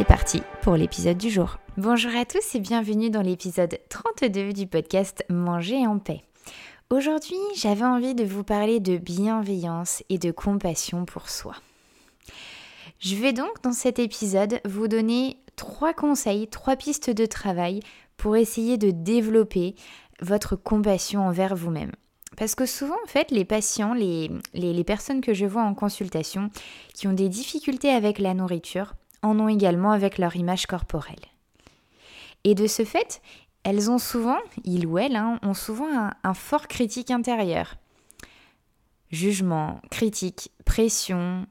C'est parti pour l'épisode du jour. Bonjour à tous et bienvenue dans l'épisode 32 du podcast Manger en paix. Aujourd'hui, j'avais envie de vous parler de bienveillance et de compassion pour soi. Je vais donc dans cet épisode vous donner trois conseils, trois pistes de travail pour essayer de développer votre compassion envers vous-même. Parce que souvent, en fait, les patients, les, les, personnes que je vois en consultation qui ont des difficultés avec la nourriture, en ont également avec leur image corporelle. Et de ce fait, elles ont souvent, ils ou elles, hein, ont souvent un, fort critique intérieur. Jugement, critique, pression,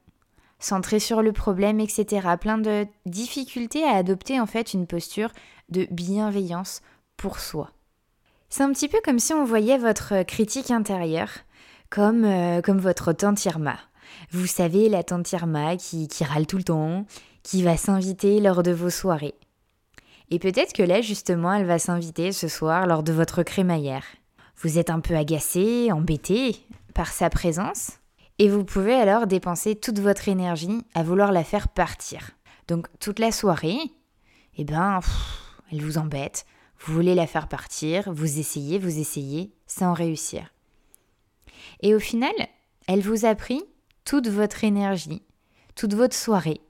centré sur le problème, etc. Plein de difficultés à adopter en fait une posture de bienveillance pour soi. C'est un petit peu comme si on voyait votre critique intérieure comme, euh, comme votre tante Irma. Vous savez, la tante Irma qui, qui râle tout le temps, qui va s'inviter lors de vos soirées. Et peut-être que là, justement, elle va s'inviter ce soir lors de votre crémaillère. Vous êtes un peu agacé, embêté par sa présence, et vous pouvez alors dépenser toute votre énergie à vouloir la faire partir. Donc toute la soirée, eh ben, elle vous embête, vous voulez la faire partir, vous essayez, vous essayez, sans réussir. Et au final, elle vous a pris toute votre énergie, toute votre soirée.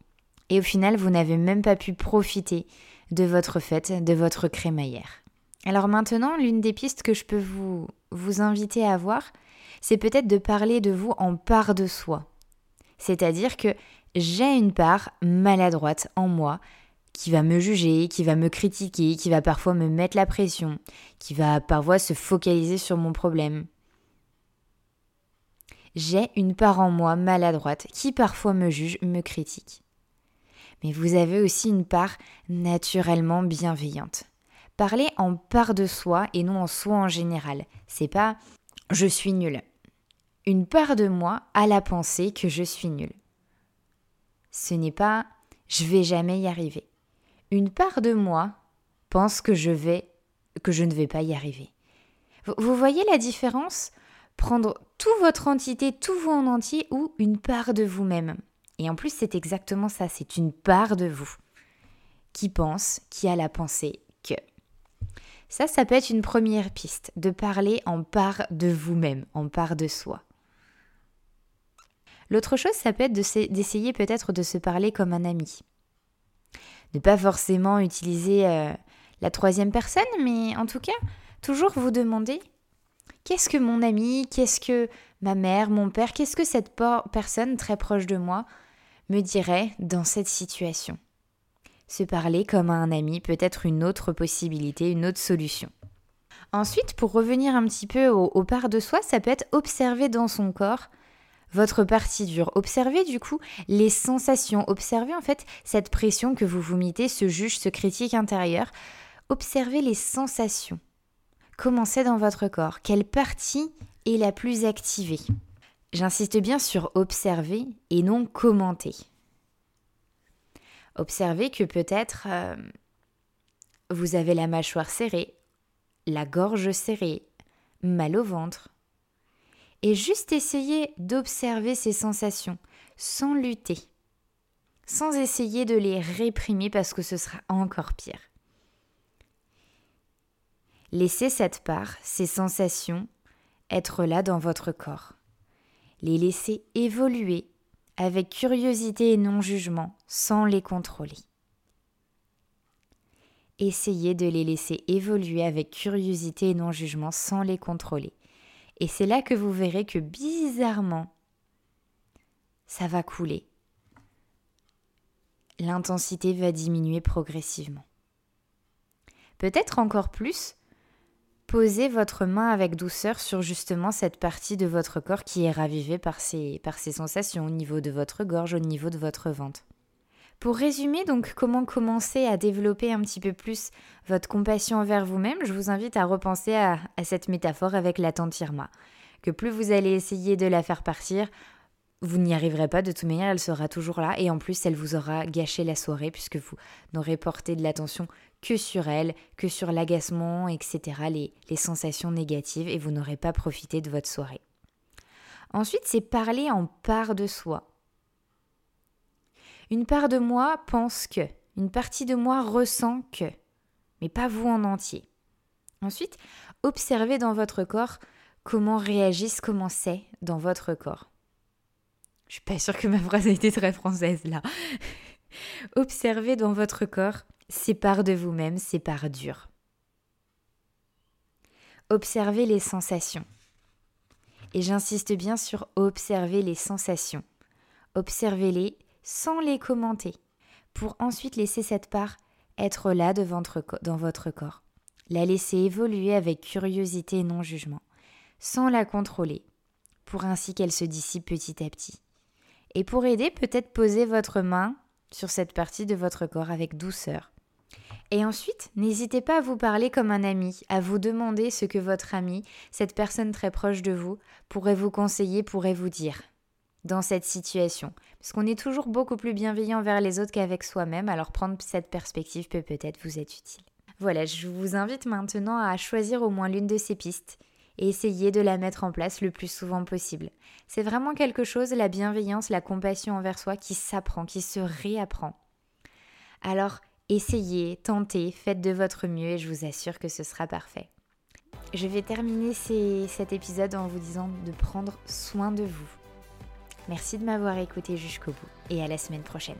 Et au final, vous n'avez même pas pu profiter de votre fête, de votre crémaillère. Alors maintenant, l'une des pistes que je peux vous, inviter à voir, c'est peut-être de parler de vous en part de soi. C'est-à-dire que j'ai une part maladroite en moi qui va me juger, qui va me critiquer, qui va parfois me mettre la pression, qui va parfois se focaliser sur mon problème. J'ai une part en moi maladroite qui parfois me juge, me critique. Mais vous avez aussi une part naturellement bienveillante. Parlez en part de soi et non en soi en général. C'est pas je suis nul. Une part de moi a la pensée que je suis nul. Ce n'est pas je vais jamais y arriver une part de moi pense que je vais que je ne vais pas y arriver. Vous, voyez la différence? Prendre toute votre entité, tout vous en entier ou une part de vous-même? Et en plus, c'est exactement ça, c'est une part de vous qui pense, qui a la pensée que. Ça, ça peut être une première piste, de parler en part de vous-même, en part de soi. L'autre chose, ça peut être d'essayer peut-être de se parler comme un ami ne pas forcément utiliser euh, la troisième personne, mais en tout cas, toujours vous demander qu'est-ce que mon ami, qu'est-ce que ma mère, mon père, qu'est-ce que cette personne très proche de moi me dirait dans cette situation. Se parler comme à un ami peut être une autre possibilité, une autre solution. Ensuite, pour revenir un petit peu au, au part de soi, ça peut être observer dans son corps votre partie dure. Observez du coup les sensations, observez en fait cette pression que vous vous mettez, ce juge, ce critique intérieur. Observez les sensations. Commencez dans votre corps. Quelle partie est la plus activée? J'insiste bien sur observer et non commenter. Observez que peut-être euh, vous avez la mâchoire serrée, la gorge serrée, mal au ventre, et juste essayer d'observer ces sensations sans lutter, sans essayer de les réprimer parce que ce sera encore pire. Laissez cette part, ces sensations, être là dans votre corps. Les laisser évoluer avec curiosité et non jugement, sans les contrôler. Essayez de les laisser évoluer avec curiosité et non jugement, sans les contrôler. Et c'est là que vous verrez que bizarrement, ça va couler. L'intensité va diminuer progressivement. Peut-être encore plus, posez votre main avec douceur sur justement cette partie de votre corps qui est ravivée par ces, par ces sensations au niveau de votre gorge, au niveau de votre ventre. Pour résumer donc comment commencer à développer un petit peu plus votre compassion envers vous-même, je vous invite à repenser à, cette métaphore avec la tante Irma. Que plus vous allez essayer de la faire partir, vous n'y arriverez pas de toute manière, elle sera toujours là et en plus elle vous aura gâché la soirée puisque vous n'aurez porté de l'attention que sur elle, que sur l'agacement, etc., les, sensations négatives et vous n'aurez pas profité de votre soirée. Ensuite, c'est parler en part de soi. Une part de moi pense que, une partie de moi ressent que, mais pas vous en entier. Ensuite, observez dans votre corps comment réagissent, comment c'est dans votre corps. Je suis pas sûre que ma phrase a été très française là. observez dans votre corps parts de vous-même, parts dures. Observez les sensations. Et j'insiste bien sur observer les sensations. Observez-les sans les commenter, pour ensuite laisser cette part être là dans votre corps. La laisser évoluer avec curiosité et non jugement, sans la contrôler, pour ainsi qu'elle se dissipe petit à petit. Et pour aider, peut-être poser votre main sur cette partie de votre corps avec douceur. Et ensuite, n'hésitez pas à vous parler comme un ami, à vous demander ce que votre ami, cette personne très proche de vous, pourrait vous conseiller, pourrait vous dire dans cette situation. Parce qu'on est toujours beaucoup plus bienveillant vers les autres qu'avec soi-même, alors prendre cette perspective peut peut-être vous être utile. Voilà, je vous invite maintenant à choisir au moins l'une de ces pistes et essayer de la mettre en place le plus souvent possible. C'est vraiment quelque chose, la bienveillance, la compassion envers soi, qui s'apprend, qui se réapprend. Alors, essayez, tentez, faites de votre mieux et je vous assure que ce sera parfait. Je vais terminer cet épisode en vous disant de prendre soin de vous Merci de m'avoir écouté jusqu'au bout et à la semaine prochaine.